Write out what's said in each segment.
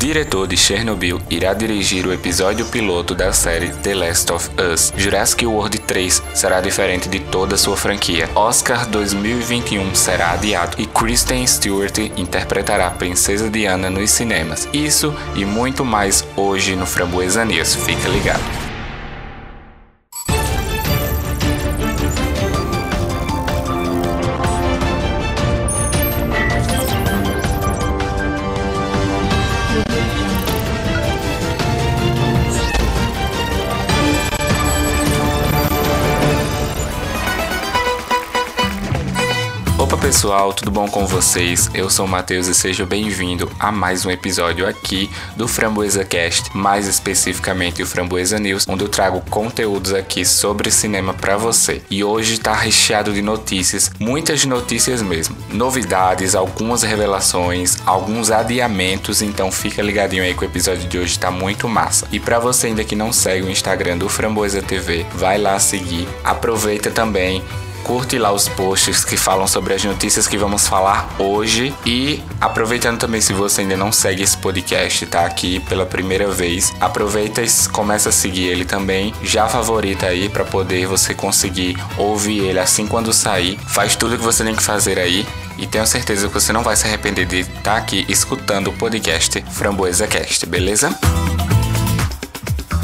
diretor de Chernobyl, irá dirigir o episódio piloto da série The Last of Us. Jurassic World 3 será diferente de toda sua franquia. Oscar 2021 será adiado e Kristen Stewart interpretará a Princesa Diana nos cinemas. Isso e muito mais hoje no Framboesa News. Fica ligado. Pessoal, tudo bom com vocês? Eu sou o Matheus e seja bem-vindo a mais um episódio aqui do Framboesa Cast, mais especificamente o Framboesa News, onde eu trago conteúdos aqui sobre cinema para você. E hoje está recheado de notícias, muitas notícias mesmo, novidades, algumas revelações, alguns adiamentos, então fica ligadinho aí que o episódio de hoje está muito massa. E para você ainda que não segue o Instagram do Framboesa TV, vai lá seguir. Aproveita também curte lá os posts que falam sobre as notícias que vamos falar hoje. E aproveitando também, se você ainda não segue esse podcast, tá aqui pela primeira vez, aproveita e começa a seguir ele também. Já favorita aí para poder você conseguir ouvir ele assim quando sair. Faz tudo que você tem que fazer aí. E tenho certeza que você não vai se arrepender de estar tá aqui escutando o podcast Framboesa Cast, beleza?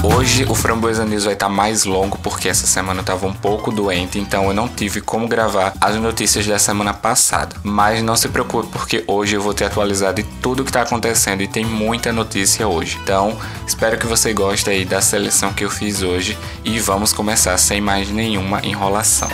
Hoje o Framboesa News vai estar tá mais longo porque essa semana eu estava um pouco doente, então eu não tive como gravar as notícias da semana passada. Mas não se preocupe porque hoje eu vou ter atualizado de tudo que está acontecendo e tem muita notícia hoje. Então espero que você goste aí da seleção que eu fiz hoje e vamos começar sem mais nenhuma enrolação.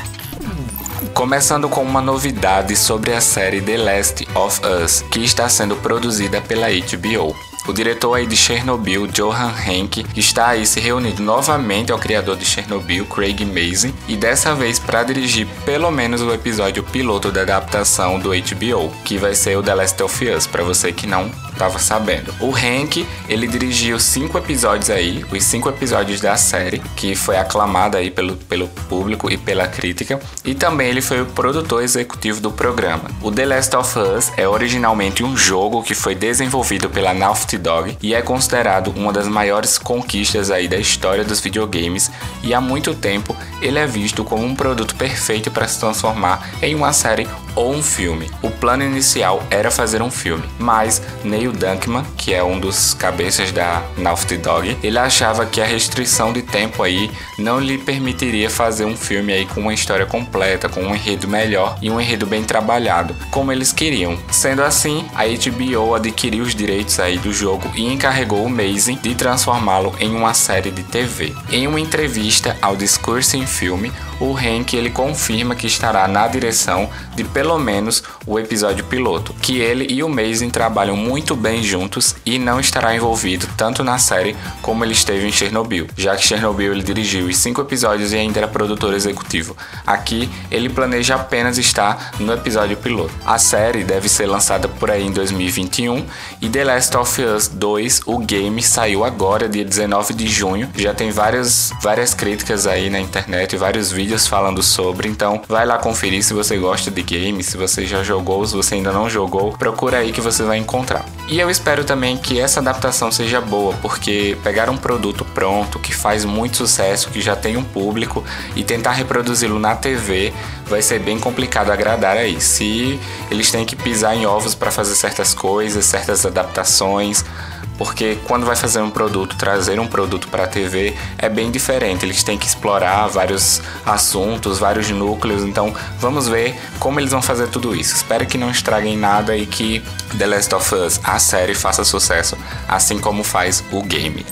Começando com uma novidade sobre a série The Last of Us, que está sendo produzida pela HBO. O diretor aí de Chernobyl, Johan Henke, está aí se reunindo novamente ao criador de Chernobyl, Craig Mazin, e dessa vez para dirigir pelo menos o episódio piloto da adaptação do HBO, que vai ser o The Last of Us, para você que não estava sabendo. O Hank, ele dirigiu cinco episódios aí, os cinco episódios da série, que foi aclamada aí pelo, pelo público e pela crítica, e também ele foi o produtor executivo do programa. O The Last of Us é originalmente um jogo que foi desenvolvido pela Naughty Dog e é considerado uma das maiores conquistas aí da história dos videogames, e há muito tempo ele é visto como um produto perfeito para se transformar em uma série ou um filme. O plano inicial era fazer um filme, mas Neil Dunkman, que é um dos cabeças da Naughty Dog, ele achava que a restrição de tempo aí não lhe permitiria fazer um filme aí com uma história completa, com um enredo melhor e um enredo bem trabalhado, como eles queriam. Sendo assim, a HBO adquiriu os direitos aí do jogo e encarregou o Mazing de transformá-lo em uma série de TV. Em uma entrevista ao Discourse em Filme, o Hank ele confirma que estará na direção de pelo menos o episódio piloto, que ele e o Mason trabalham muito bem juntos e não estará envolvido tanto na série como ele esteve em Chernobyl, já que Chernobyl ele dirigiu os cinco episódios e ainda era produtor executivo. Aqui ele planeja apenas estar no episódio piloto. A série deve ser lançada por aí em 2021 e The Last of Us 2, o game, saiu agora, dia 19 de junho. Já tem várias, várias críticas aí na internet e vários vídeos falando sobre, então vai lá conferir se você gosta de game, se você já jogou, se você ainda não jogou, procura aí que você vai encontrar. E eu espero também que essa adaptação seja boa, porque pegar um produto pronto, que faz muito sucesso, que já tem um público, e tentar reproduzi-lo na TV vai ser bem complicado agradar aí. Se eles têm que pisar em ovos para fazer certas coisas, certas adaptações, porque quando vai fazer um produto, trazer um produto para a TV é bem diferente. Eles têm que explorar vários assuntos, vários núcleos. Então, vamos ver como eles vão fazer tudo isso. Espero que não estraguem nada e que The Last of Us, a série, faça sucesso, assim como faz o game.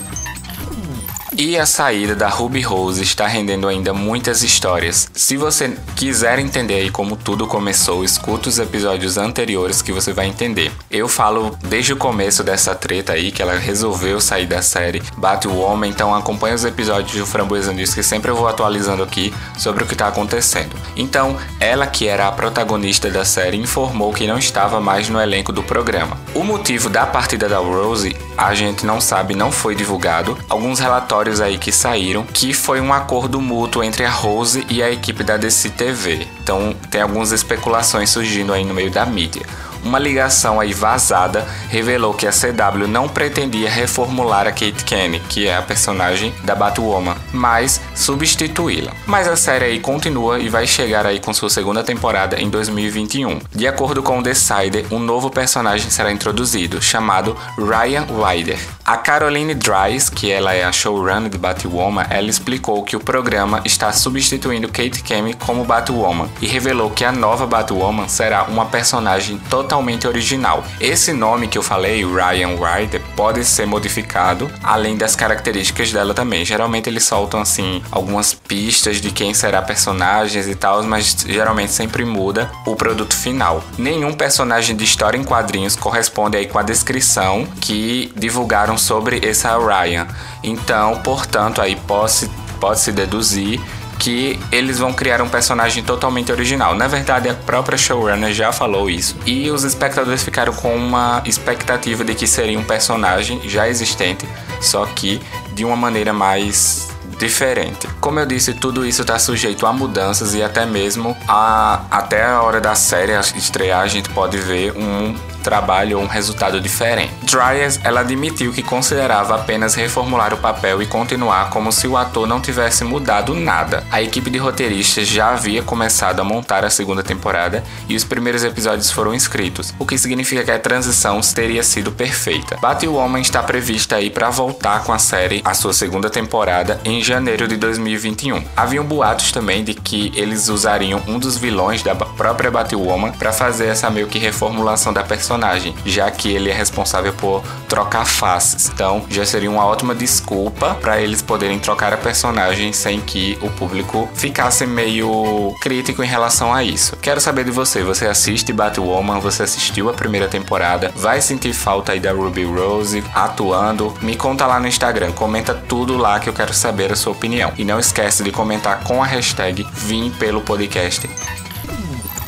E a saída da Ruby Rose está rendendo ainda muitas histórias. Se você quiser entender como tudo começou, escuta os episódios anteriores que você vai entender. Eu falo desde o começo dessa treta aí que ela resolveu sair da série Bate o Homem, então acompanha os episódios do Framboesa News que sempre eu vou atualizando aqui sobre o que está acontecendo. Então, ela que era a protagonista da série informou que não estava mais no elenco do programa. O motivo da partida da Rose a gente não sabe, não foi divulgado. Alguns relatórios aí que saíram, que foi um acordo mútuo entre a Rose e a equipe da DC TV. Então tem algumas especulações surgindo aí no meio da mídia. Uma ligação aí vazada revelou que a CW não pretendia reformular a Kate Kenny, que é a personagem da Batwoman, mas substituí-la. Mas a série aí continua e vai chegar aí com sua segunda temporada em 2021. De acordo com o Decider, um novo personagem será introduzido, chamado Ryan Wider. A Caroline Dries, que ela é a showrunner de Batwoman, ela explicou que o programa está substituindo Kate Kemi como Batwoman e revelou que a nova Batwoman será uma personagem totalmente original. Esse nome que eu falei, Ryan Wider, pode ser modificado, além das características dela também. Geralmente eles soltam assim algumas pistas de quem será personagens e tal, mas geralmente sempre muda o produto final. Nenhum personagem de história em quadrinhos corresponde aí com a descrição que divulgaram sobre essa Ryan. Então, portanto, aí pode-se pode deduzir que eles vão criar um personagem totalmente original. Na verdade, a própria showrunner já falou isso. E os espectadores ficaram com uma expectativa de que seria um personagem já existente, só que de uma maneira mais diferente. Como eu disse, tudo isso está sujeito a mudanças e até mesmo a, até a hora da série estrear a gente pode ver um trabalho ou um resultado diferente. Dryers, ela admitiu que considerava apenas reformular o papel e continuar como se o ator não tivesse mudado nada. A equipe de roteiristas já havia começado a montar a segunda temporada e os primeiros episódios foram escritos, o que significa que a transição teria sido perfeita. Batwoman está prevista aí para voltar com a série a sua segunda temporada em janeiro de 2021. Haviam boatos também de que eles usariam um dos vilões da própria Batwoman para fazer essa meio que reformulação da personagem já que ele é responsável por trocar faces. Então, já seria uma ótima desculpa para eles poderem trocar a personagem sem que o público ficasse meio crítico em relação a isso. Quero saber de você, você assiste Batwoman, você assistiu a primeira temporada, vai sentir falta aí da Ruby Rose atuando? Me conta lá no Instagram, comenta tudo lá que eu quero saber a sua opinião. E não esquece de comentar com a hashtag Vim pelo podcast.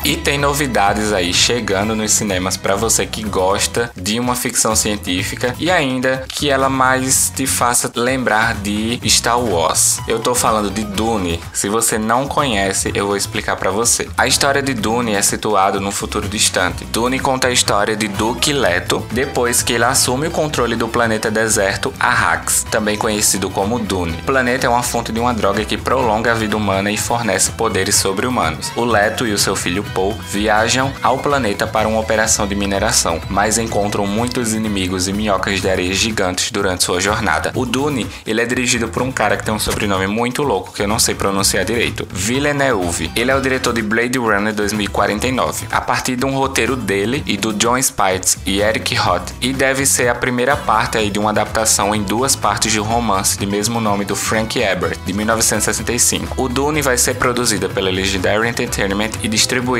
E tem novidades aí chegando nos cinemas para você que gosta de uma ficção científica e ainda que ela mais te faça lembrar de Star Wars. Eu tô falando de Dune. Se você não conhece, eu vou explicar para você. A história de Dune é situada no futuro distante. Dune conta a história de Duke Leto depois que ele assume o controle do planeta deserto Arrax, também conhecido como Dune. O planeta é uma fonte de uma droga que prolonga a vida humana e fornece poderes sobre-humanos. O Leto e o seu filho Poe viajam ao planeta para uma operação de mineração, mas encontram muitos inimigos e minhocas de areia gigantes durante sua jornada. O Dune, ele é dirigido por um cara que tem um sobrenome muito louco que eu não sei pronunciar direito. Villeneuve. Ele é o diretor de Blade Runner 2049, a partir de um roteiro dele e do John Spites e Eric Roth, e deve ser a primeira parte aí de uma adaptação em duas partes de um romance de mesmo nome do Frank Herbert, de 1965. O Dune vai ser produzido pela Legendary Entertainment e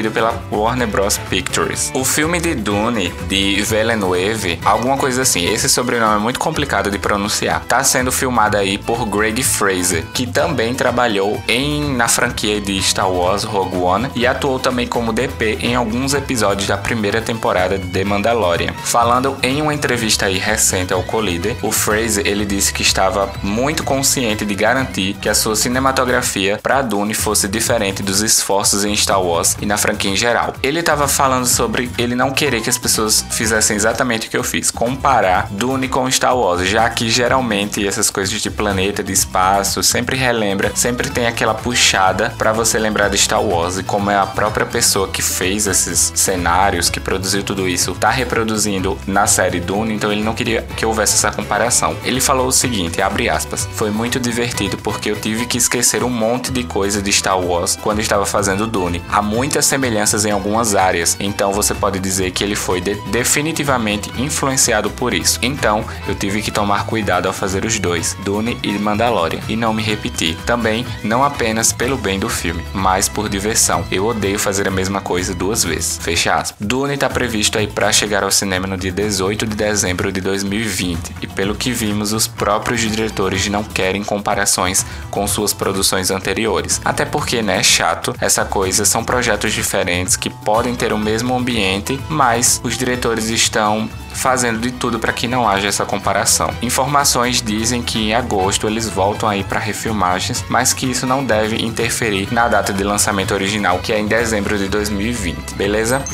distribuído pela Warner Bros. Pictures. O filme de Dune, de Villeneuve, alguma coisa assim, esse sobrenome é muito complicado de pronunciar, tá sendo filmado aí por Greg Fraser, que também trabalhou em na franquia de Star Wars Rogue One e atuou também como DP em alguns episódios da primeira temporada de The Mandalorian. Falando em uma entrevista aí recente ao Collider, o Fraser ele disse que estava muito consciente de garantir que a sua cinematografia para Dune fosse diferente dos esforços em Star Wars e na franquia em geral. Ele estava falando sobre ele não querer que as pessoas fizessem exatamente o que eu fiz, comparar Dune com Star Wars, já que geralmente essas coisas de planeta, de espaço, sempre relembra, sempre tem aquela puxada para você lembrar de Star Wars e como é a própria pessoa que fez esses cenários, que produziu tudo isso, tá reproduzindo na série Dune, então ele não queria que houvesse essa comparação. Ele falou o seguinte, abre aspas, foi muito divertido porque eu tive que esquecer um monte de coisa de Star Wars quando estava fazendo Dune. Há muitas semelhanças semelhanças em algumas áreas, então você pode dizer que ele foi de definitivamente influenciado por isso. Então, eu tive que tomar cuidado ao fazer os dois, Dune e Mandalorian, e não me repetir. Também, não apenas pelo bem do filme, mas por diversão. Eu odeio fazer a mesma coisa duas vezes. Fecha aspas. Dune está previsto aí para chegar ao cinema no dia 18 de dezembro de 2020, e pelo que vimos, os próprios diretores não querem comparações com suas produções anteriores. Até porque, né, chato, essa coisa são projetos diferentes diferentes que podem ter o mesmo ambiente, mas os diretores estão fazendo de tudo para que não haja essa comparação. Informações dizem que em agosto eles voltam aí para refilmagens, mas que isso não deve interferir na data de lançamento original, que é em dezembro de 2020, beleza?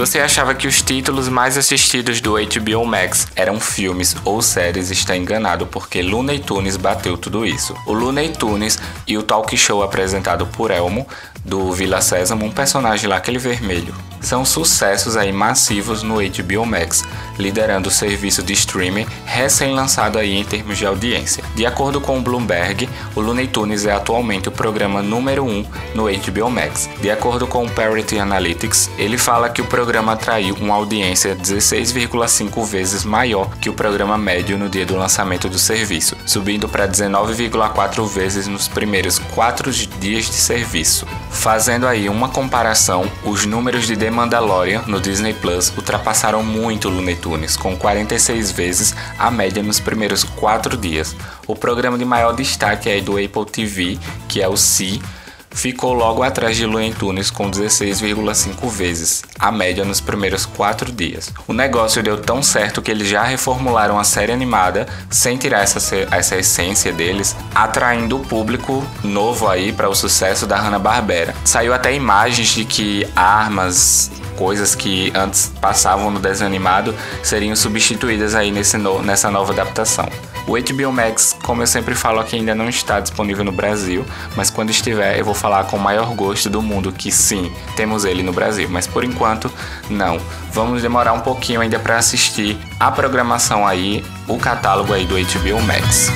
você achava que os títulos mais assistidos do HBO Max eram filmes ou séries, está enganado, porque Looney Tunes bateu tudo isso. O Looney Tunes e o talk show apresentado por Elmo, do Vila Sésamo, um personagem lá, aquele vermelho, são sucessos aí massivos no HBO Max, liderando o serviço de streaming recém-lançado aí em termos de audiência. De acordo com o Bloomberg, o Looney Tunes é atualmente o programa número 1 um no HBO Max. De acordo com o Parity Analytics, ele fala que o programa atraiu uma audiência 16,5 vezes maior que o programa médio no dia do lançamento do serviço, subindo para 19,4 vezes nos primeiros 4 dias de serviço. Fazendo aí uma comparação, os números de The Mandalorian no Disney Plus ultrapassaram muito Looney Tunes, com 46 vezes a média nos primeiros 4 dias. O programa de maior destaque é do Apple TV, que é o C, ficou logo atrás de Looney Tunes com 16,5 vezes, a média nos primeiros 4 dias. O negócio deu tão certo que eles já reformularam a série animada sem tirar essa, essa essência deles, atraindo o público novo aí para o sucesso da Hanna-Barbera. Saiu até imagens de que armas, coisas que antes passavam no desenho animado seriam substituídas aí nesse no, nessa nova adaptação. O HBO Max, como eu sempre falo aqui, ainda não está disponível no Brasil, mas quando estiver eu vou falar com o maior gosto do mundo que sim, temos ele no Brasil, mas por enquanto não. Vamos demorar um pouquinho ainda para assistir a programação aí, o catálogo aí do HBO Max.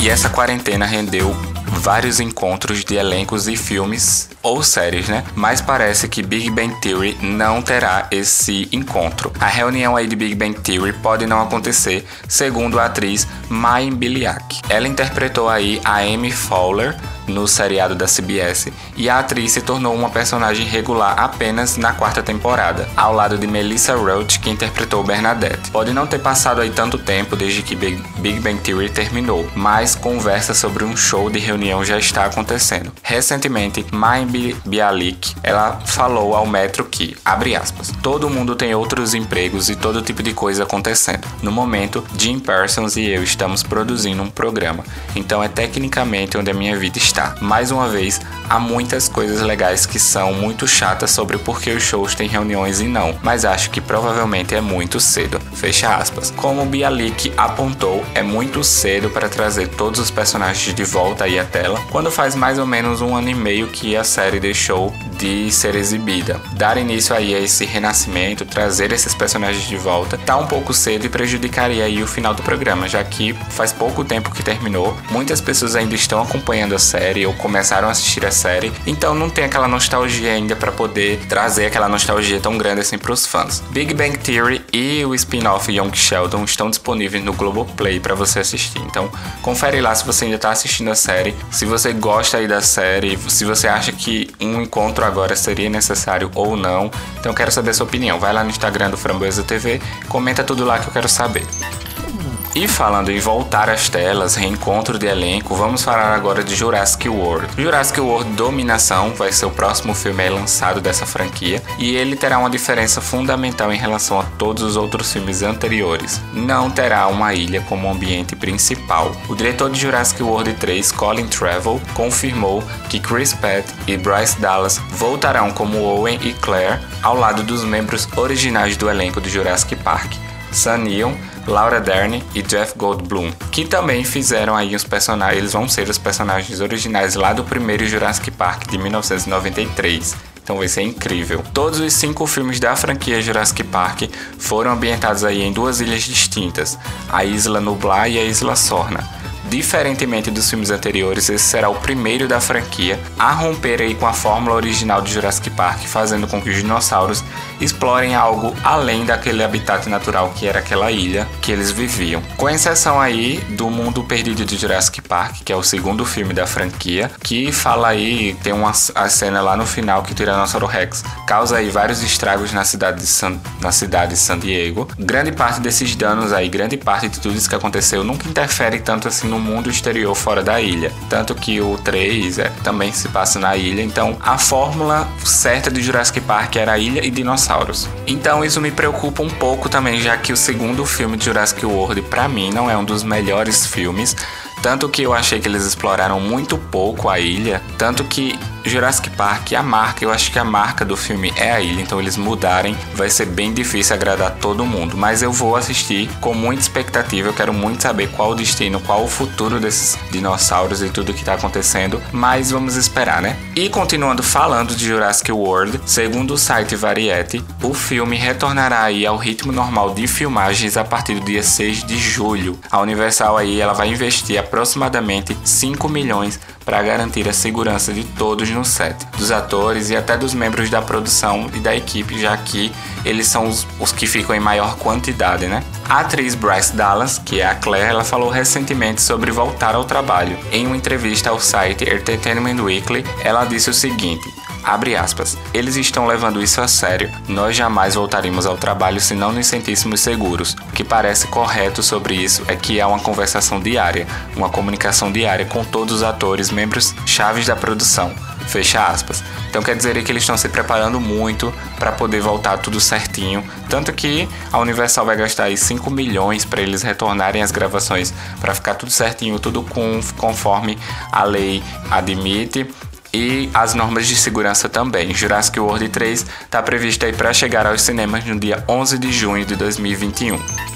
E essa quarentena rendeu vários encontros de elencos e filmes ou séries, né? Mas parece que Big Bang Theory não terá esse encontro. A reunião aí de Big Bang Theory pode não acontecer, segundo a atriz Mayim Biliak. Ela interpretou aí a Amy Fowler no seriado da CBS, e a atriz se tornou uma personagem regular apenas na quarta temporada, ao lado de Melissa Roach, que interpretou Bernadette. Pode não ter passado aí tanto tempo desde que Big Bang Theory terminou, mas conversa sobre um show de reunião já está acontecendo. Recentemente, Mai Bialik, ela falou ao Metro que, abre aspas, todo mundo tem outros empregos e todo tipo de coisa acontecendo. No momento, Jim Parsons e eu estamos produzindo um programa, então é tecnicamente onde a minha vida está. Mais uma vez, há muitas coisas legais que são muito chatas sobre por que os shows têm reuniões e não, mas acho que provavelmente é muito cedo. Fecha aspas. Como Bialik apontou, é muito cedo para trazer todos os personagens de volta aí à tela, quando faz mais ou menos um ano e meio que a série deixou de ser exibida. Dar início aí a esse renascimento, trazer esses personagens de volta, tá um pouco cedo e prejudicaria aí o final do programa, já que faz pouco tempo que terminou, muitas pessoas ainda estão acompanhando a série série ou começaram a assistir a série, então não tem aquela nostalgia ainda para poder trazer aquela nostalgia tão grande assim para os fãs. Big Bang Theory e o spin-off Young Sheldon estão disponíveis no Globoplay para você assistir. Então, confere lá se você ainda está assistindo a série, se você gosta aí da série, se você acha que um encontro agora seria necessário ou não. Então, eu quero saber a sua opinião. Vai lá no Instagram do Framboesa TV, comenta tudo lá que eu quero saber. E falando em voltar às telas, reencontro de elenco, vamos falar agora de Jurassic World. Jurassic World Dominação vai ser o próximo filme lançado dessa franquia e ele terá uma diferença fundamental em relação a todos os outros filmes anteriores. Não terá uma ilha como ambiente principal. O diretor de Jurassic World 3, Colin Trevorrow, confirmou que Chris Pratt e Bryce Dallas voltarão como Owen e Claire ao lado dos membros originais do elenco de Jurassic Park. Sam Neill Laura Dern e Jeff Goldblum, que também fizeram aí os personagens, eles vão ser os personagens originais lá do primeiro Jurassic Park de 1993. Então vai ser incrível. Todos os cinco filmes da franquia Jurassic Park foram ambientados aí em duas ilhas distintas, a Isla Nublar e a Isla Sorna. Diferentemente dos filmes anteriores, esse será o primeiro da franquia a romper aí com a fórmula original de Jurassic Park, fazendo com que os dinossauros explorem algo além daquele habitat natural que era aquela ilha que eles viviam. Com exceção aí do Mundo Perdido de Jurassic Park, que é o segundo filme da franquia, que fala aí, tem uma a cena lá no final que o Tiranossauro Rex causa aí vários estragos na cidade de San, na cidade de San Diego. Grande parte desses danos aí, grande parte de tudo isso que aconteceu nunca interfere tanto assim no mundo exterior fora da ilha. Tanto que o 3 é, também se passa na ilha. Então a fórmula certa de Jurassic Park era ilha e dinossauros. Então isso me preocupa um pouco também, já que o segundo filme de Jurassic World, para mim, não é um dos melhores filmes Tanto que eu achei que eles exploraram muito pouco a ilha, tanto que Jurassic Park, a marca, eu acho que a marca do filme é a ilha, então eles mudarem vai ser bem difícil agradar todo mundo. Mas eu vou assistir com muita expectativa, eu quero muito saber qual o destino, qual o futuro desses dinossauros e tudo que tá acontecendo, mas vamos esperar, né? E continuando falando de Jurassic World, segundo o site Variety, o filme retornará aí ao ritmo normal de filmagens a partir do dia 6 de julho. A Universal aí ela vai investir aproximadamente 5 milhões para garantir a segurança de todos no set, dos atores e até dos membros da produção e da equipe, já que eles são os, os que ficam em maior quantidade, né? A atriz Bryce Dallas, que é a Claire, ela falou recentemente sobre voltar ao trabalho. Em uma entrevista ao site Entertainment Weekly, ela disse o seguinte: Abre aspas. Eles estão levando isso a sério. Nós jamais voltaríamos ao trabalho se não nos sentíssemos seguros. O que parece correto sobre isso é que há uma conversação diária, uma comunicação diária com todos os atores, membros chaves da produção. Fecha aspas. Então quer dizer que eles estão se preparando muito para poder voltar tudo certinho. Tanto que a Universal vai gastar aí 5 milhões para eles retornarem as gravações para ficar tudo certinho, tudo com, conforme a lei admite e as normas de segurança também. Jurassic World 3 está previsto aí para chegar aos cinemas no dia 11 de junho de 2021.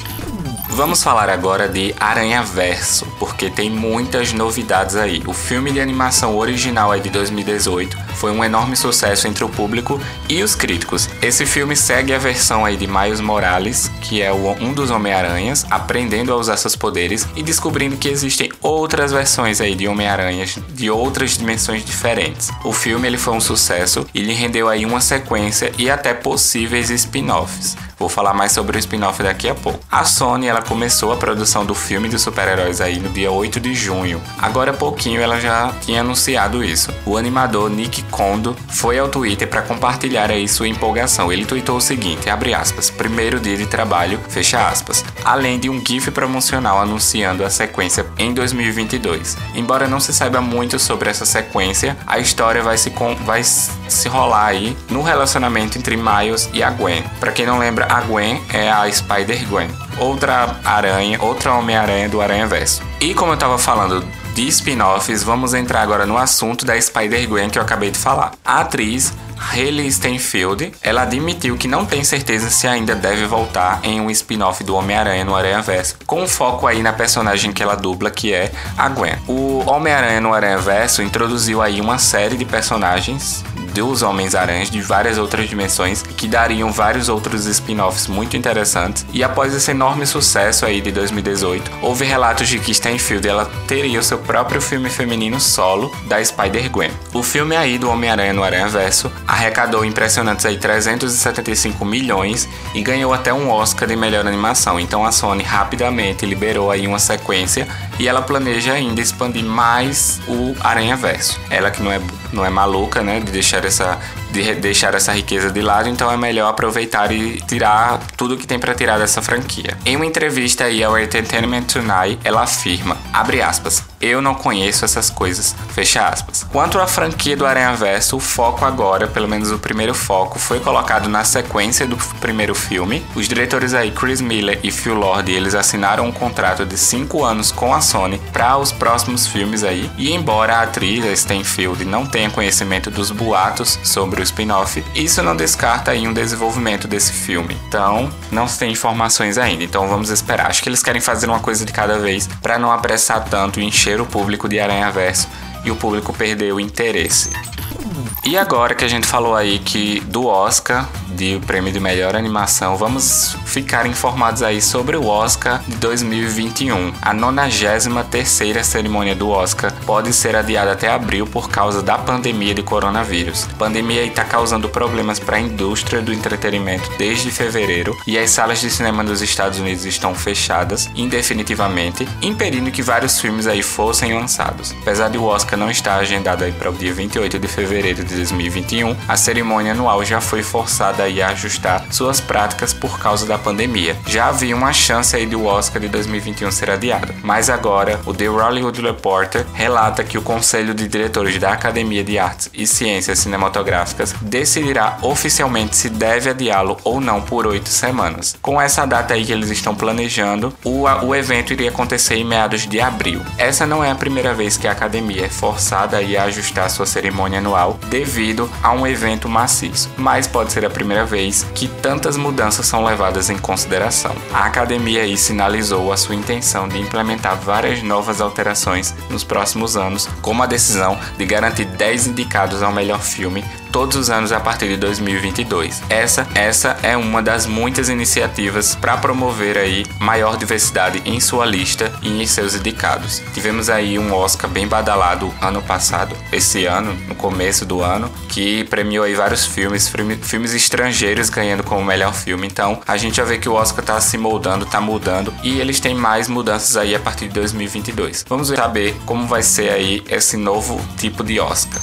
Vamos falar agora de Aranha Verso, porque tem muitas novidades aí. O filme de animação original é de 2018, foi um enorme sucesso entre o público e os críticos. Esse filme segue a versão aí de Miles Morales, que é um dos Homem-Aranhas, aprendendo a usar seus poderes e descobrindo que existem outras versões aí de Homem-Aranhas de outras dimensões diferentes. O filme ele foi um sucesso e lhe rendeu aí uma sequência e até possíveis spin-offs. Vou falar mais sobre o spin-off daqui a pouco. A Sony ela começou a produção do filme de super-heróis aí no dia 8 de junho. Agora há pouquinho ela já tinha anunciado isso. O animador Nick Kondo foi ao Twitter para compartilhar aí sua empolgação. Ele tweetou o seguinte, abre aspas, primeiro dia de trabalho, fecha aspas, além de um GIF promocional anunciando a sequência em 2022. Embora não se saiba muito sobre essa sequência, a história vai se, com, vai se rolar aí no relacionamento entre Miles e a Gwen. Para quem não lembra, a Gwen é a Spider-Gwen, outra aranha, outra Homem-Aranha do Aranha Verso. E como eu tava falando de spin-offs, vamos entrar agora no assunto da Spider-Gwen que eu acabei de falar. A atriz Hayley Steinfeld, ela admitiu que não tem certeza se ainda deve voltar em um spin-off do Homem-Aranha no Aranha-Verso, com foco aí na personagem que ela dubla, que é a Gwen. O Homem-Aranha no Aranha-Verso introduziu aí uma série de personagens dos Homens-Aranhas de várias outras dimensões que dariam vários outros spin-offs muito interessantes. E após esse enorme sucesso aí de 2018, houve relatos de que Steinfeld ela teria o seu próprio filme feminino solo da Spider-Gwen. O filme aí do Homem-Aranha no Aranha-Verso arrecadou impressionantes aí 375 milhões e ganhou até um Oscar de melhor animação. Então a Sony rapidamente liberou aí uma sequência e ela planeja ainda expandir mais o Aranha Verso. Ela que não é, não é maluca, né, de deixar essa de deixar essa riqueza de lado, então é melhor aproveitar e tirar tudo que tem para tirar dessa franquia. Em uma entrevista aí ao Entertainment Tonight, ela afirma, abre aspas, eu não conheço essas coisas, fecha aspas. Quanto à franquia do Aranha Verso, o foco agora, pelo menos o primeiro foco, foi colocado na sequência do primeiro filme. Os diretores aí, Chris Miller e Phil Lord, eles assinaram um contrato de 5 anos com a Sony para os próximos filmes aí. E embora a atriz a Stenfield não tenha conhecimento dos boatos sobre spin-off, isso não descarta aí um desenvolvimento desse filme. Então, não se tem informações ainda. Então vamos esperar. Acho que eles querem fazer uma coisa de cada vez para não apressar tanto e encher o público de Aranha Verso e o público perder o interesse. E agora que a gente falou aí que do Oscar, de prêmio de melhor animação, vamos ficar informados aí sobre o Oscar de 2021. A 93 cerimônia do Oscar pode ser adiada até abril por causa da pandemia de coronavírus. A pandemia está causando problemas para a indústria do entretenimento desde fevereiro e as salas de cinema dos Estados Unidos estão fechadas indefinitivamente, impedindo que vários filmes aí fossem lançados. Apesar de o Oscar não estar agendado aí para o dia 28 de fevereiro de 2021, a cerimônia anual já foi forçada forçada a ajustar suas práticas por causa da pandemia. Já havia uma chance aí do Oscar de 2021 ser adiado, mas agora o The Hollywood Reporter relata que o Conselho de Diretores da Academia de Artes e Ciências Cinematográficas decidirá oficialmente se deve adiá-lo ou não por oito semanas. Com essa data aí que eles estão planejando, o, o evento iria acontecer em meados de abril. Essa não é a primeira vez que a academia é forçada a ajustar sua cerimônia anual devido a um evento maciço, mas pode ser a primeira vez que tantas mudanças são levadas em consideração. A academia aí sinalizou a sua intenção de implementar várias novas alterações nos próximos anos, como a decisão de garantir 10 indicados ao melhor filme todos os anos a partir de 2022. Essa, essa é uma das muitas iniciativas para promover aí maior diversidade em sua lista e em seus indicados. Tivemos aí um Oscar bem badalado ano passado, esse ano, no começo do ano, que premiou aí vários filmes, filmes estrangeiros ganhando como melhor filme. Então, a gente já vê que o Oscar tá se moldando, tá mudando e eles têm mais mudanças aí a partir de 2022. Vamos saber como vai ser aí esse novo tipo de Oscar.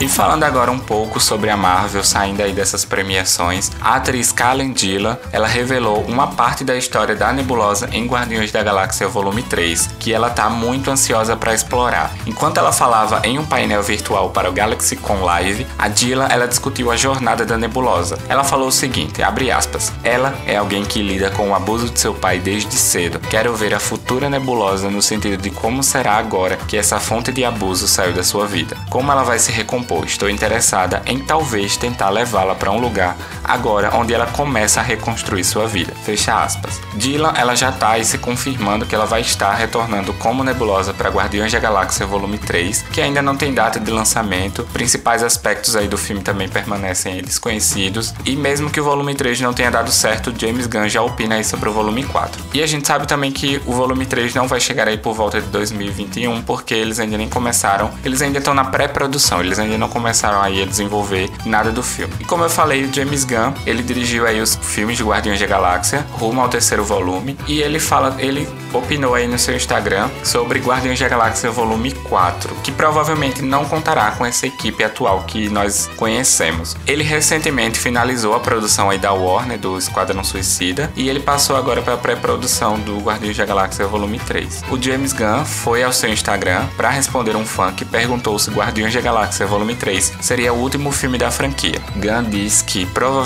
E falando agora um pouco sobre a Marvel saindo aí dessas premiações, a atriz Kalen Dilla, ela revelou uma parte da história da nebulosa em Guardiões da Galáxia Volume 3, que ela tá muito ansiosa para explorar. Enquanto ela falava em um painel virtual para o Galaxy Con Live, a Dilla ela discutiu a jornada da nebulosa. Ela falou o seguinte, abre aspas, ela é alguém que lida com o abuso de seu pai desde cedo. Quero ver a futura nebulosa no sentido de como será agora que essa fonte de abuso saiu da sua vida. Como ela vai se recompor estou interessada em talvez tentar levá-la para um lugar agora onde ela começa a reconstruir sua vida. Fecha aspas. Dylan, ela já está aí se confirmando que ela vai estar retornando como nebulosa para Guardiões da Galáxia Volume 3, que ainda não tem data de lançamento. Principais aspectos aí do filme também permanecem desconhecidos e mesmo que o volume 3 não tenha dado certo, James Gunn já opina aí sobre o volume 4. E a gente sabe também que o volume 3 não vai chegar aí por volta de 2021, porque eles ainda nem começaram, eles ainda estão na pré-produção, eles ainda não começaram aí a desenvolver nada do filme. E como eu falei, o James Gunn, ele dirigiu aí os filmes de Guardiões da Galáxia, rumo ao terceiro volume, e ele fala, ele opinou aí no seu Instagram sobre Guardiões da Galáxia Volume 4, que provavelmente não contará com essa equipe atual que nós conhecemos. Ele recentemente finalizou a produção aí da Warner do Esquadrão Suicida e ele passou agora para a pré-produção do Guardiões da Galáxia Volume 3. O James Gunn foi ao seu Instagram para responder um fã que perguntou se Guardiões da Galáxia Volume 3 seria o último filme da franquia. Gunn diz que provavelmente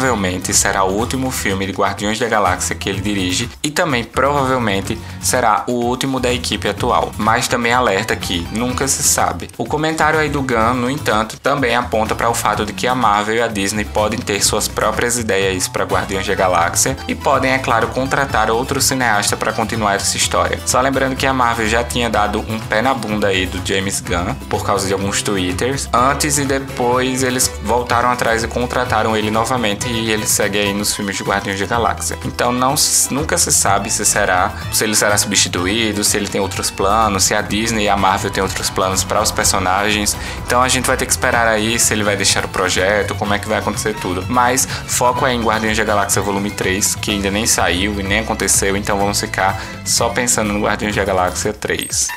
será o último filme de Guardiões da Galáxia que ele dirige e também provavelmente será o último da equipe atual, mas também alerta que nunca se sabe. O comentário aí do Gunn, no entanto, também aponta para o fato de que a Marvel e a Disney podem ter suas próprias ideias para Guardiões da Galáxia e podem, é claro, contratar outro cineasta para continuar essa história. Só lembrando que a Marvel já tinha dado um pé na bunda aí do James Gunn por causa de alguns twitters antes e depois eles voltaram atrás e contrataram ele novamente e ele segue aí nos filmes de Guardiões da Galáxia. Então não nunca se sabe se será, se ele será substituído, se ele tem outros planos, se a Disney e a Marvel têm outros planos para os personagens. Então a gente vai ter que esperar aí se ele vai deixar o projeto, como é que vai acontecer tudo. Mas foco é em Guardiões da Galáxia Volume 3, que ainda nem saiu e nem aconteceu, então vamos ficar só pensando no Guardiões da Galáxia 3.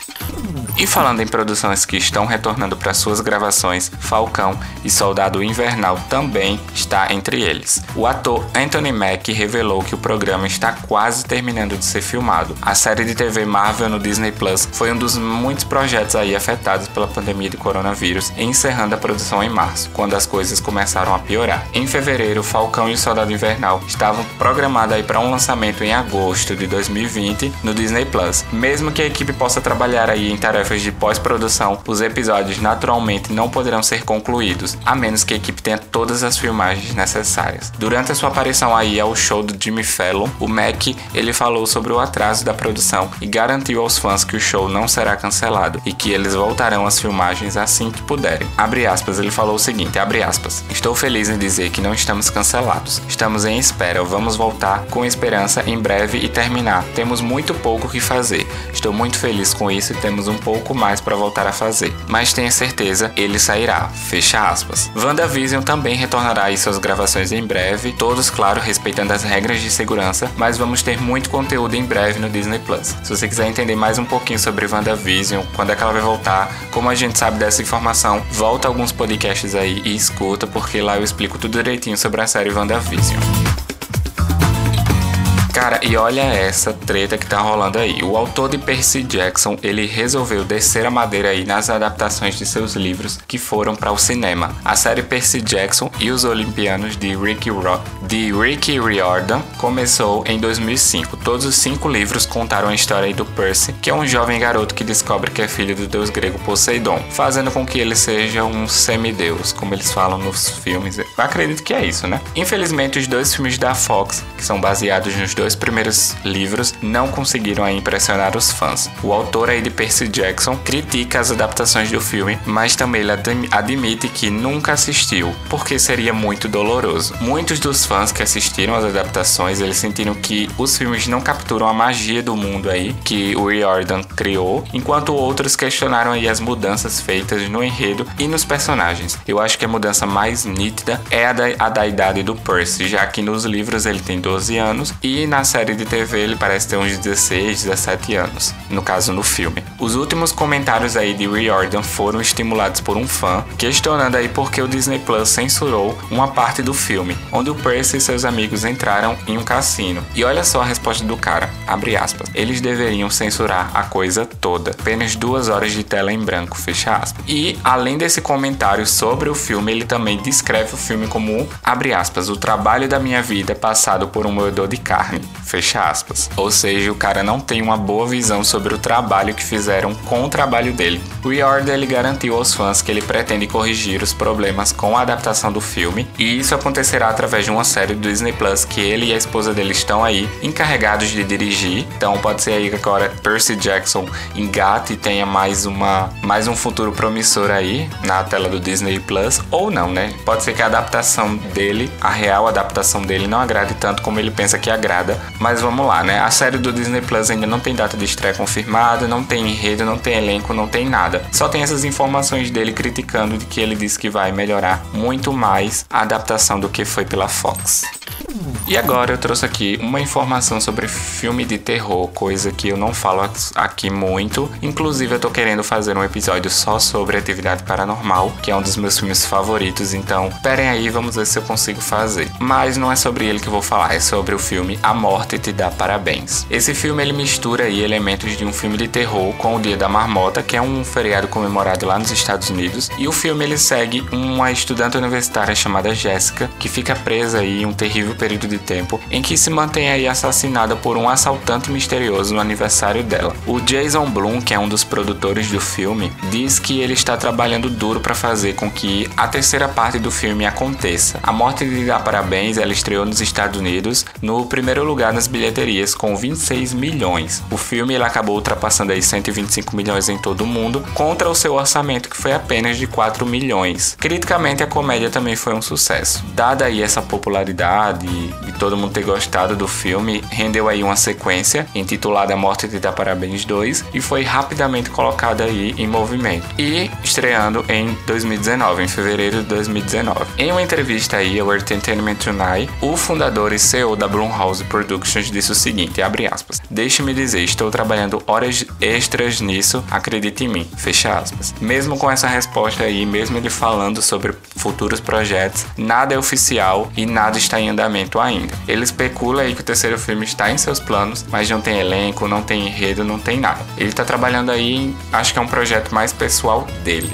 E falando em produções que estão retornando para suas gravações, Falcão e Soldado Invernal também está entre eles. O ator Anthony Mack revelou que o programa está quase terminando de ser filmado. A série de TV Marvel no Disney Plus foi um dos muitos projetos aí afetados pela pandemia de coronavírus, encerrando a produção em março, quando as coisas começaram a piorar. Em fevereiro, Falcão e o Soldado Invernal estavam programados aí para um lançamento em agosto de 2020 no Disney Plus. Mesmo que a equipe possa trabalhar aí em tarefas de pós-produção, os episódios naturalmente não poderão ser concluídos, a menos que a equipe tenha todas as filmagens necessárias. Durante a sua aparição aí ao show do Jimmy Fallon, o Mac ele falou sobre o atraso da produção e garantiu aos fãs que o show não será cancelado e que eles voltarão às filmagens assim que puderem. Abre aspas, ele falou o seguinte, abre aspas, estou feliz em dizer que não estamos cancelados. Estamos em espera, vamos voltar com esperança em breve e terminar. Temos muito pouco que fazer. Estou muito feliz com isso e temos um pouco mais para voltar a fazer. Mas tenha certeza, ele sairá. Fecha aspas. WandaVision também retornará aí suas gravações em breve, todos, claro, respeitando as regras de segurança, mas vamos ter muito conteúdo em breve no Disney Plus. Se você quiser entender mais um pouquinho sobre WandaVision, quando é que ela vai voltar, como a gente sabe dessa informação, volta alguns podcasts aí e escuta, porque lá eu explico tudo direitinho sobre a série WandaVision. Cara, e olha essa treta que tá rolando aí. O autor de Percy Jackson, ele resolveu descer a madeira aí nas adaptações de seus livros que foram para o cinema. A série Percy Jackson e os Olimpianos de Ricky, Ro de Ricky Riordan começou em 2005. Todos os cinco livros contaram a história aí do Percy, que é um jovem garoto que descobre que é filho do deus grego Poseidon, fazendo com que ele seja um semideus, como eles falam nos filmes. Eu acredito que é isso, né? Infelizmente, os dois filmes da Fox, que são baseados nos dois primeiros livros não conseguiram impressionar os fãs. O autor aí de Percy Jackson critica as adaptações do filme, mas também ele admite que nunca assistiu, porque seria muito doloroso. Muitos dos fãs que assistiram às adaptações, eles sentiram que os filmes não capturam a magia do mundo aí que o Riordan criou, enquanto outros questionaram aí as mudanças feitas no enredo e nos personagens. Eu acho que a mudança mais nítida é a da, a da idade do Percy, já que nos livros ele tem 12 anos e na série de TV ele parece ter uns 16, 17 anos, no caso no filme. Os últimos comentários aí de Riordan foram estimulados por um fã, questionando aí por que o Disney Plus censurou uma parte do filme, onde o Percy e seus amigos entraram em um cassino. E olha só a resposta do cara, abre aspas, eles deveriam censurar a coisa toda, apenas duas horas de tela em branco, fecha aspas. E além desse comentário sobre o filme, ele também descreve o filme como, abre aspas, o trabalho da minha vida passado por um moedor de carne, Fecha aspas. Ou seja, o cara não tem uma boa visão sobre o trabalho que fizeram com o trabalho dele. O Riordan ele garantiu aos fãs que ele pretende corrigir os problemas com a adaptação do filme, e isso acontecerá através de uma série do Disney Plus que ele e a esposa dele estão aí encarregados de dirigir. Então pode ser aí que agora Percy Jackson engate e tenha mais uma mais um futuro promissor aí na tela do Disney Plus ou não, né? Pode ser que a adaptação dele, a real adaptação dele não agrade tanto como ele pensa que agrada, mas vamos lá, né? A série do Disney Plus ainda não tem data de estreia confirmada, não tem enredo, não tem elenco, não tem nada. Só tem essas informações dele criticando de que ele disse que vai melhorar muito mais a adaptação do que foi pela Fox. E agora eu trouxe aqui uma informação sobre filme de terror, coisa que eu não falo aqui muito. Inclusive, eu tô querendo fazer um episódio só sobre Atividade Paranormal, que é um dos meus filmes favoritos. Então, esperem aí, vamos ver se eu consigo fazer. Mas não é sobre ele que eu vou falar, é sobre o filme A Morte Te Dá Parabéns. Esse filme ele mistura aí elementos de um filme de terror com o Dia da Marmota, que é um feriado comemorado lá nos Estados Unidos. E o filme ele segue uma estudante universitária chamada Jéssica, que fica presa aí em um terrível período de tempo em que se mantém aí assassinada por um assaltante misterioso no aniversário dela. O Jason Blum, que é um dos produtores do filme, diz que ele está trabalhando duro para fazer com que a terceira parte do filme aconteça. A Morte de Dá Parabéns, ela estreou nos Estados Unidos no primeiro lugar nas bilheterias com 26 milhões. O filme ele acabou ultrapassando aí 125 milhões em todo o mundo contra o seu orçamento que foi apenas de 4 milhões. Criticamente a comédia também foi um sucesso. Dada aí essa popularidade e todo mundo ter gostado do filme, rendeu aí uma sequência intitulada Morte de Dá Parabéns 2 e foi rapidamente colocada aí em movimento. E estreando em 2019, em fevereiro de 2019. Em uma entrevista aí ao Entertainment Tonight, o fundador e CEO da Blumhouse Productions disse o seguinte, abre aspas, Deixe-me dizer, estou trabalhando horas extras nisso, acredite em mim, fecha aspas. Mesmo com essa resposta aí, mesmo ele falando sobre futuros projetos, nada é oficial e nada está em andamento ainda. Ele especula aí que o terceiro filme está em seus planos, mas não tem elenco, não tem enredo, não tem nada. Ele está trabalhando aí acho que é um projeto mais pessoal dele.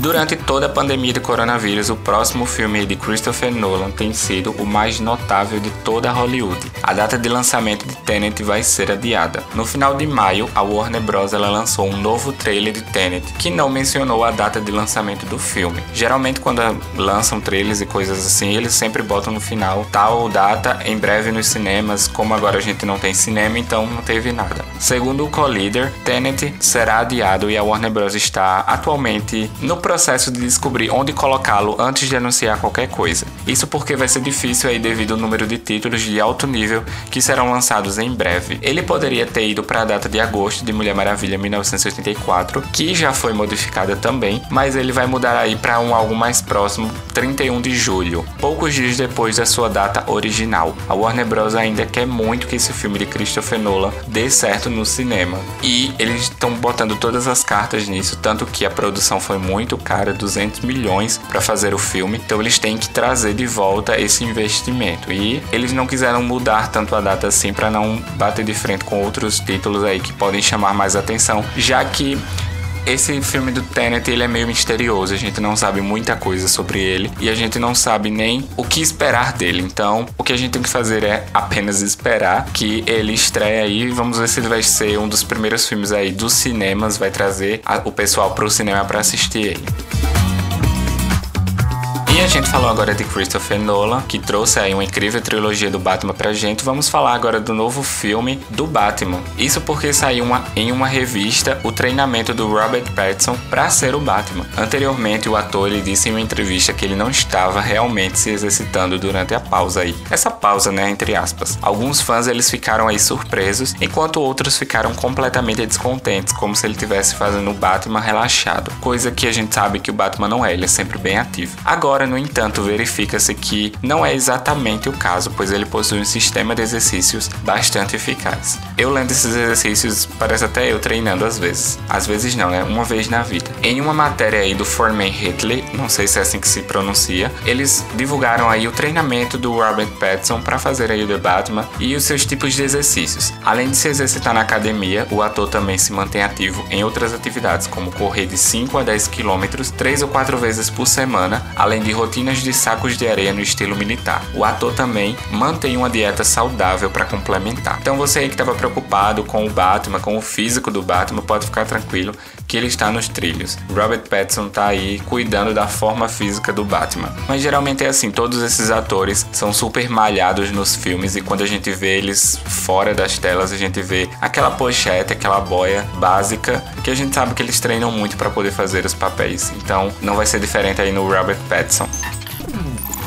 Durante toda a pandemia do coronavírus, o próximo filme de Christopher Nolan tem sido o mais notável de toda Hollywood. A data de lançamento de Tenet vai ser adiada. No final de maio, a Warner Bros. lançou um novo trailer de Tenet que não mencionou a data de lançamento do filme. Geralmente, quando lançam trailers e coisas assim, eles sempre botam no final tal data em breve nos cinemas. Como agora a gente não tem cinema, então não teve nada. Segundo o Collider, Tenet será adiado e a Warner Bros. está atualmente no processo de descobrir onde colocá-lo antes de anunciar qualquer coisa. Isso porque vai ser difícil aí devido ao número de títulos de alto nível que serão lançados em breve. Ele poderia ter ido para a data de agosto de Mulher Maravilha 1984, que já foi modificada também, mas ele vai mudar aí para um algo mais próximo, 31 de julho, poucos dias depois da sua data original. A Warner Bros ainda quer muito que esse filme de Christopher Nolan dê certo no cinema. E eles estão botando todas as cartas nisso, tanto que a produção foi muito cara, 200 milhões para fazer o filme. Então eles têm que trazer de volta esse investimento. E eles não quiseram mudar tanto a data assim para não bater de frente com outros títulos aí que podem chamar mais atenção, já que esse filme do Tenet ele é meio misterioso, a gente não sabe muita coisa sobre ele e a gente não sabe nem o que esperar dele. Então, o que a gente tem que fazer é apenas esperar que ele estreie aí. Vamos ver se ele vai ser um dos primeiros filmes aí dos cinemas, vai trazer o pessoal para o cinema para assistir ele. E a gente falou agora de Christopher Nolan, que trouxe aí uma incrível trilogia do Batman pra gente. Vamos falar agora do novo filme do Batman. Isso porque saiu uma, em uma revista o treinamento do Robert Pattinson para ser o Batman. Anteriormente, o ator ele disse em uma entrevista que ele não estava realmente se exercitando durante a pausa aí. Essa pausa, né, entre aspas. Alguns fãs eles ficaram aí surpresos, enquanto outros ficaram completamente descontentes, como se ele estivesse fazendo o Batman relaxado. Coisa que a gente sabe que o Batman não é, ele é sempre bem ativo. Agora no entanto, verifica-se que não é exatamente o caso, pois ele possui um sistema de exercícios bastante eficaz. Eu lendo esses exercícios, parece até eu treinando às vezes. Às vezes não, né? Uma vez na vida. Em uma matéria aí do Foreman Hitley, não sei se é assim que se pronuncia, eles divulgaram aí o treinamento do Robert Pattinson para fazer aí o The Batman e os seus tipos de exercícios. Além de se exercitar na academia, o ator também se mantém ativo em outras atividades, como correr de 5 a 10 quilômetros 3 ou 4 vezes por semana, além de rotinas de sacos de areia no estilo militar. O ator também mantém uma dieta saudável para complementar. Então você aí que estava preocupado com o Batman, com o físico do Batman, pode ficar tranquilo que ele está nos trilhos. Robert Pattinson está aí cuidando da forma física do Batman. Mas geralmente é assim, todos esses atores são super malhados nos filmes e quando a gente vê eles fora das telas, a gente vê aquela pochete, aquela boia básica que a gente sabe que eles treinam muito para poder fazer os papéis. Então não vai ser diferente aí no Robert Pattinson. Hasta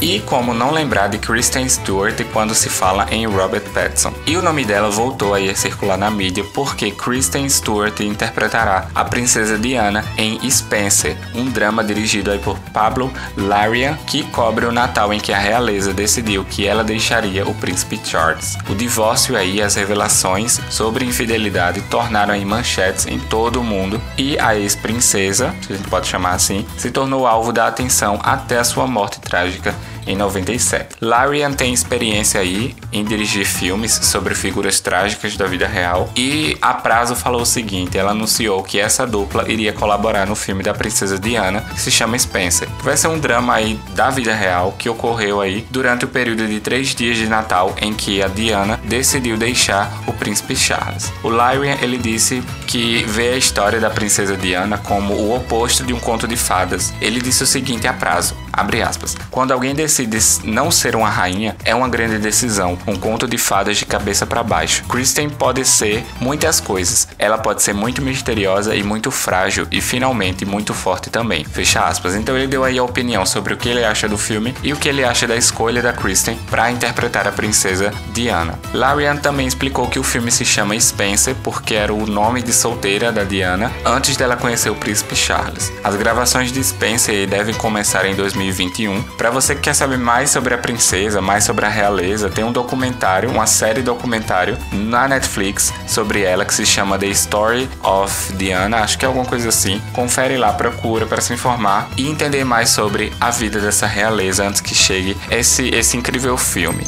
E como não lembrar de Kristen Stewart quando se fala em Robert Pattinson. E o nome dela voltou a circular na mídia porque Kristen Stewart interpretará a princesa Diana em Spencer, um drama dirigido por Pablo Larraín que cobre o Natal em que a realeza decidiu que ela deixaria o príncipe Charles. O divórcio aí as revelações sobre infidelidade tornaram aí manchetes em todo o mundo e a ex-princesa, se a gente pode chamar assim, se tornou alvo da atenção até a sua morte trágica em 97. Larian tem experiência aí em dirigir filmes sobre figuras trágicas da vida real e a prazo falou o seguinte: ela anunciou que essa dupla iria colaborar no filme da princesa Diana, que se chama Spencer. Vai ser um drama aí da vida real que ocorreu aí durante o período de três dias de Natal em que a Diana decidiu deixar o príncipe Charles. O Larian ele disse que vê a história da princesa Diana como o oposto de um conto de fadas. Ele disse o seguinte a prazo: abre aspas. Quando alguém decide não ser uma rainha, é uma grande decisão, um conto de fadas de cabeça para baixo. Kristen pode ser muitas coisas. Ela pode ser muito misteriosa e muito frágil e finalmente muito forte também. Fecha aspas. Então ele deu aí a opinião sobre o que ele acha do filme e o que ele acha da escolha da Kristen para interpretar a princesa Diana. Larian também explicou que o filme se chama Spencer porque era o nome de solteira da Diana antes dela conhecer o príncipe Charles. As gravações de Spencer devem começar em 2021. Para você que quer saber mais sobre a princesa, mais sobre a realeza, tem um documentário, uma série documentário na Netflix sobre ela que se chama The Story of Diana, acho que é alguma coisa assim. Confere lá, procura para se informar e entender mais sobre a vida dessa realeza antes que chegue esse, esse incrível filme.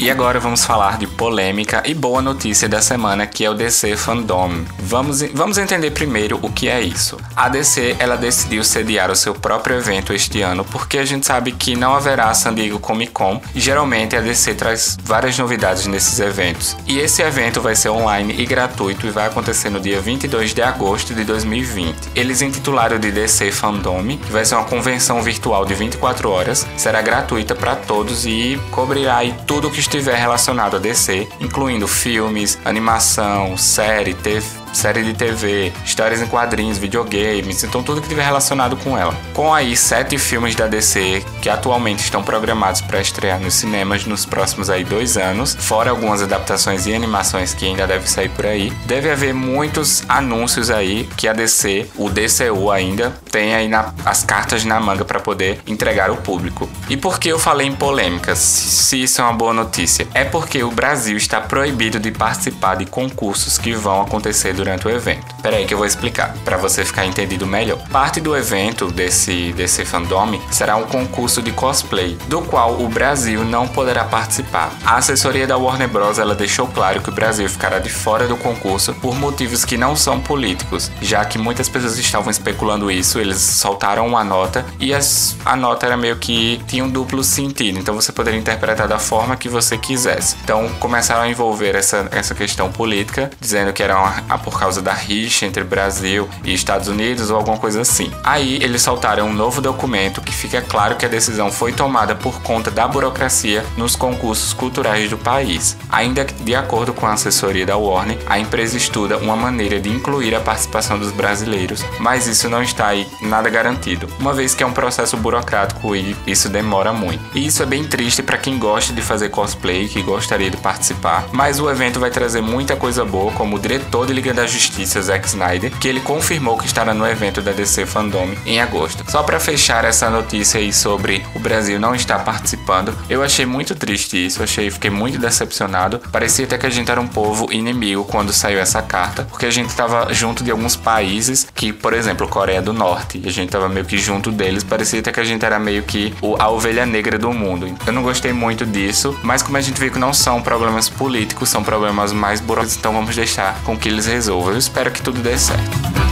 E agora vamos falar de polêmica e boa notícia da semana, que é o DC Fandom. Vamos, vamos entender primeiro o que é isso. A DC ela decidiu sediar o seu próprio evento este ano, porque a gente sabe que não haverá San Diego Comic Con geralmente a DC traz várias novidades nesses eventos. E esse evento vai ser online e gratuito e vai acontecer no dia 22 de agosto de 2020. Eles intitularam de DC Fandom, que vai ser uma convenção virtual de 24 horas, será gratuita para todos e cobrirá tudo o que estiver relacionado a DC, incluindo filmes, animação, série, TV, série de TV, histórias em quadrinhos, videogames, então tudo que tiver relacionado com ela. Com aí sete filmes da DC que atualmente estão programados para estrear nos cinemas nos próximos aí dois anos, fora algumas adaptações e animações que ainda devem sair por aí, deve haver muitos anúncios aí que a DC, o DCU ainda, tem aí na, as cartas na manga para poder entregar ao público. E por que eu falei em polêmicas, se isso é uma boa notícia? É porque o Brasil está proibido de participar de concursos que vão acontecer durante o evento. Peraí que eu vou explicar, para você ficar entendido melhor. Parte do evento desse, desse fandom será um concurso de cosplay, do qual o Brasil não poderá participar. A assessoria da Warner Bros. ela deixou claro que o Brasil ficará de fora do concurso por motivos que não são políticos, já que muitas pessoas estavam especulando isso, eles soltaram uma nota e as, a nota era meio que tinha um duplo sentido, então você poderia interpretar da forma que você quisesse. Então começaram a envolver essa, essa questão política, dizendo que era uma, por causa da rixa entre Brasil e Estados Unidos ou alguma coisa assim. Aí eles soltaram um novo documento que fica claro que a decisão foi tomada por conta da burocracia nos concursos culturais do país. Ainda de acordo com a assessoria da Warner, a empresa estuda uma maneira de incluir a participação dos brasileiros, mas isso não está aí nada garantido, uma vez que é um processo burocrático e isso demora muito. E isso é bem triste para quem gosta de fazer cosplay, que gostaria de participar, mas o evento vai trazer muita coisa boa, como o diretor de Liga da Justiça, Zack Snyder, que ele confirmou que estará no evento da DC Fandom em agosto. Só para fechar essa notícia aí sobre o Brasil não estar participando, eu achei muito triste isso, achei, fiquei muito decepcionado. Parecia até que a gente era um povo inimigo quando saiu essa carta, porque a gente estava junto de alguns países que, por exemplo, Coreia do Norte, a gente estava meio que junto deles, parecia até que a gente era meio que a ovelha negra do mundo. Eu não gostei muito disso, mas como a gente viu que não são problemas políticos, são problemas mais burocráticos, então vamos deixar com que eles resolvam. Eu espero que tudo dê certo.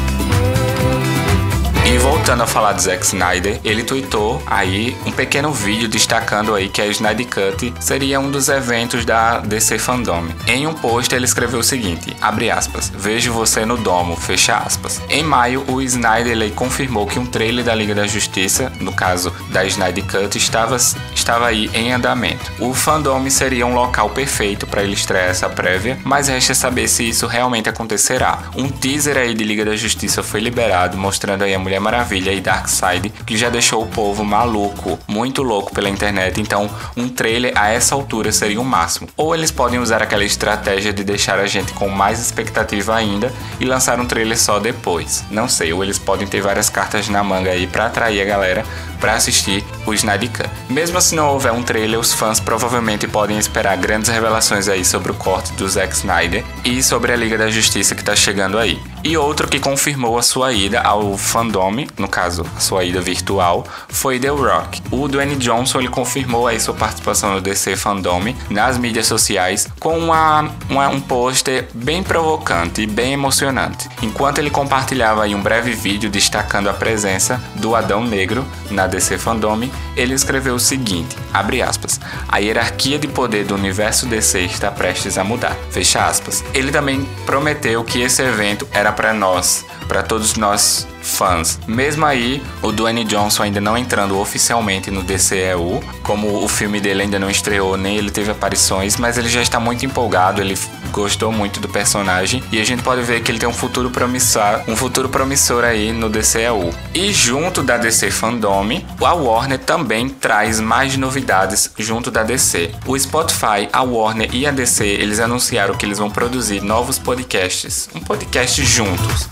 E voltando a falar de Zack Snyder, ele tweetou aí um pequeno vídeo destacando aí que a Snyder Cut seria um dos eventos da DC Fandom. Em um post ele escreveu o seguinte, abre aspas, vejo você no domo, fecha aspas. Em maio, o Snyder ele confirmou que um trailer da Liga da Justiça, no caso da Snyder Cut, estava, estava aí em andamento. O Fandom seria um local perfeito para ele estrear essa prévia, mas resta saber se isso realmente acontecerá. Um teaser aí de Liga da Justiça foi liberado, mostrando aí a mulher Mulher Maravilha e Darkseid, que já deixou o povo maluco, muito louco pela internet, então um trailer a essa altura seria o máximo. Ou eles podem usar aquela estratégia de deixar a gente com mais expectativa ainda e lançar um trailer só depois. Não sei, ou eles podem ter várias cartas na manga aí para atrair a galera para assistir o Snyder Cut. Mesmo se não houver um trailer, os fãs provavelmente podem esperar grandes revelações aí sobre o corte do Zack Snyder e sobre a Liga da Justiça que tá chegando aí. E outro que confirmou a sua ida ao fandom, no caso, a sua ida virtual, foi The Rock. O Dwayne Johnson ele confirmou aí sua participação no DC Fandom nas mídias sociais com uma, uma, um pôster bem provocante e bem emocionante. Enquanto ele compartilhava um breve vídeo destacando a presença do Adão Negro na DC Fandom, ele escreveu o seguinte, abre aspas, a hierarquia de poder do universo DC está prestes a mudar, fecha aspas. Ele também prometeu que esse evento era para nós, para todos nós fãs. Mesmo aí, o Dwayne Johnson ainda não entrando oficialmente no DCEU, como o filme dele ainda não estreou, nem ele teve aparições, mas ele já está muito empolgado, ele gostou muito do personagem e a gente pode ver que ele tem um futuro promissor, um futuro promissor aí no DCEU. E junto da DC Fandom, a Warner também traz mais novidades junto da DC. O Spotify, a Warner e a DC, eles anunciaram que eles vão produzir novos podcasts, um podcast juntos.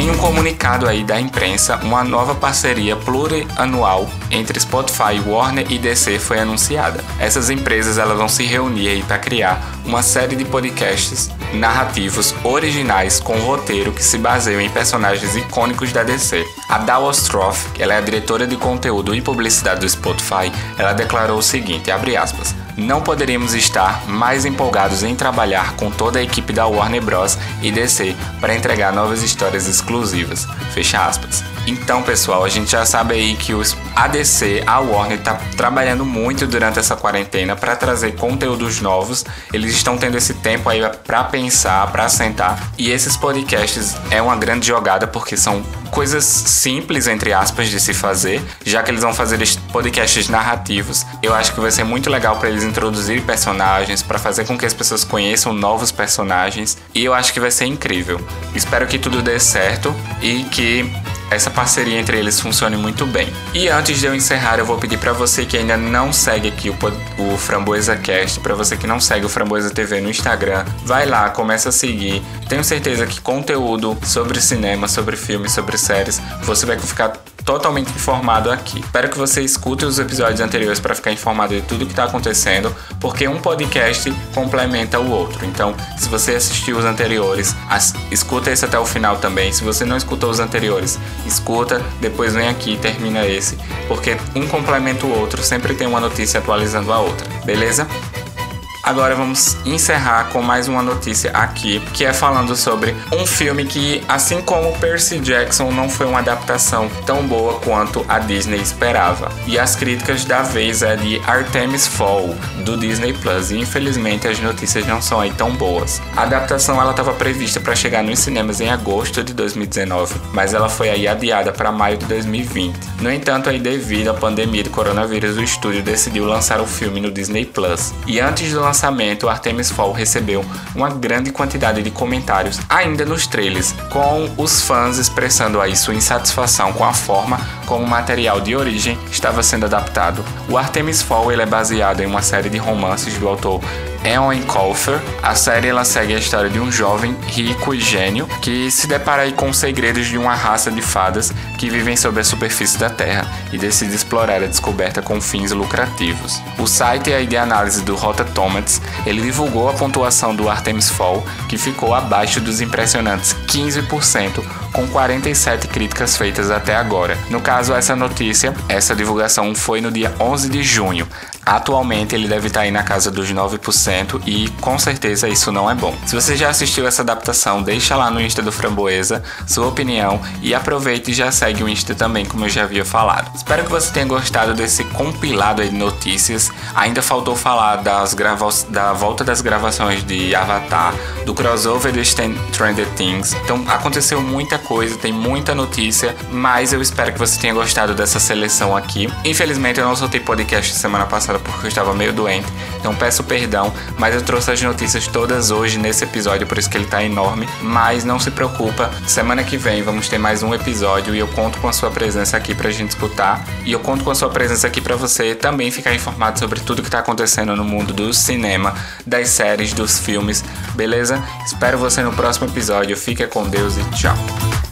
Em um comunicado aí da imprensa, uma nova parceria plurianual entre Spotify, Warner e DC foi anunciada. Essas empresas elas vão se reunir aí para criar uma série de podcasts narrativos originais com roteiro que se baseiam em personagens icônicos da DC. A Daw Ostroff, ela é a diretora de conteúdo e publicidade do Spotify, ela declarou o seguinte, abre aspas, não poderíamos estar mais empolgados em trabalhar com toda a equipe da Warner Bros. e DC para entregar novas histórias exclusivas. Fecha aspas. Então, pessoal, a gente já sabe aí que os ADC, a Warner está trabalhando muito durante essa quarentena para trazer conteúdos novos. Eles estão tendo esse tempo aí para pensar, para sentar. E esses podcasts é uma grande jogada porque são coisas simples, entre aspas, de se fazer, já que eles vão fazer podcasts narrativos. Eu acho que vai ser muito legal para eles introduzirem personagens, para fazer com que as pessoas conheçam novos personagens, e eu acho que vai ser incrível. Espero que tudo dê certo e que essa parceria entre eles funcione muito bem. E antes de eu encerrar, eu vou pedir para você que ainda não segue aqui o, o Framboesa Cast, para você que não segue o Framboesa TV no Instagram, vai lá, começa a seguir. Tenho certeza que conteúdo sobre cinema, sobre filmes, sobre séries, você vai ficar totalmente informado aqui. Espero que você escute os episódios anteriores para ficar informado de tudo que está acontecendo, porque um podcast complementa o outro. Então, se você assistiu os anteriores, as, escuta esse até o final também. Se você não escutou os anteriores, escuta, depois vem aqui e termina esse, porque um complementa o outro, sempre tem uma notícia atualizando a outra, beleza? Agora vamos encerrar com mais uma notícia aqui, que é falando sobre um filme que, assim como Percy Jackson, não foi uma adaptação tão boa quanto a Disney esperava. E as críticas da vez é de Artemis Fall, do Disney Plus, e infelizmente as notícias não são aí tão boas. A adaptação ela estava prevista para chegar nos cinemas em agosto de 2019, mas ela foi aí adiada para maio de 2020. No entanto, aí devido à pandemia do coronavírus, o estúdio decidiu lançar o filme no Disney Plus. E antes do lançamento, Artemis Fall recebeu uma grande quantidade de comentários ainda nos trailers, com os fãs expressando aí sua insatisfação com a forma como o material de origem estava sendo adaptado. O Artemis Fall ele é baseado em uma série de romances do autor Eoin Colfer. A série ela segue a história de um jovem rico e gênio que se depara com os segredos de uma raça de fadas que vivem sobre a superfície da Terra e decide explorar a descoberta com fins lucrativos. O site aí de análise do Rota Tomats ele divulgou a pontuação do Artemis Fall que ficou abaixo dos impressionantes 15% com 47 críticas feitas até agora. No caso, essa notícia, essa divulgação foi no dia 11 de junho. Atualmente ele deve estar aí na casa dos 9% e com certeza isso não é bom. Se você já assistiu essa adaptação, deixa lá no Insta do Framboesa sua opinião e aproveite e já segue o Insta também, como eu já havia falado. Espero que você tenha gostado desse compilado de notícias. Ainda faltou falar das grava da volta das gravações de Avatar, do crossover de Stranger Things. Então aconteceu muita coisa, tem muita notícia, mas eu espero que você tenha gostado dessa seleção aqui. Infelizmente eu não soltei podcast semana passada porque eu estava meio doente, então peço perdão, mas eu trouxe as notícias todas hoje nesse episódio, por isso que ele tá enorme. Mas não se preocupa, semana que vem vamos ter mais um episódio e eu conto com a sua presença aqui pra gente escutar. E eu conto com a sua presença aqui para você também ficar informado sobre tudo que tá acontecendo no mundo do cinema, das séries, dos filmes, beleza? Espero você no próximo episódio. Fica com Deus e tchau.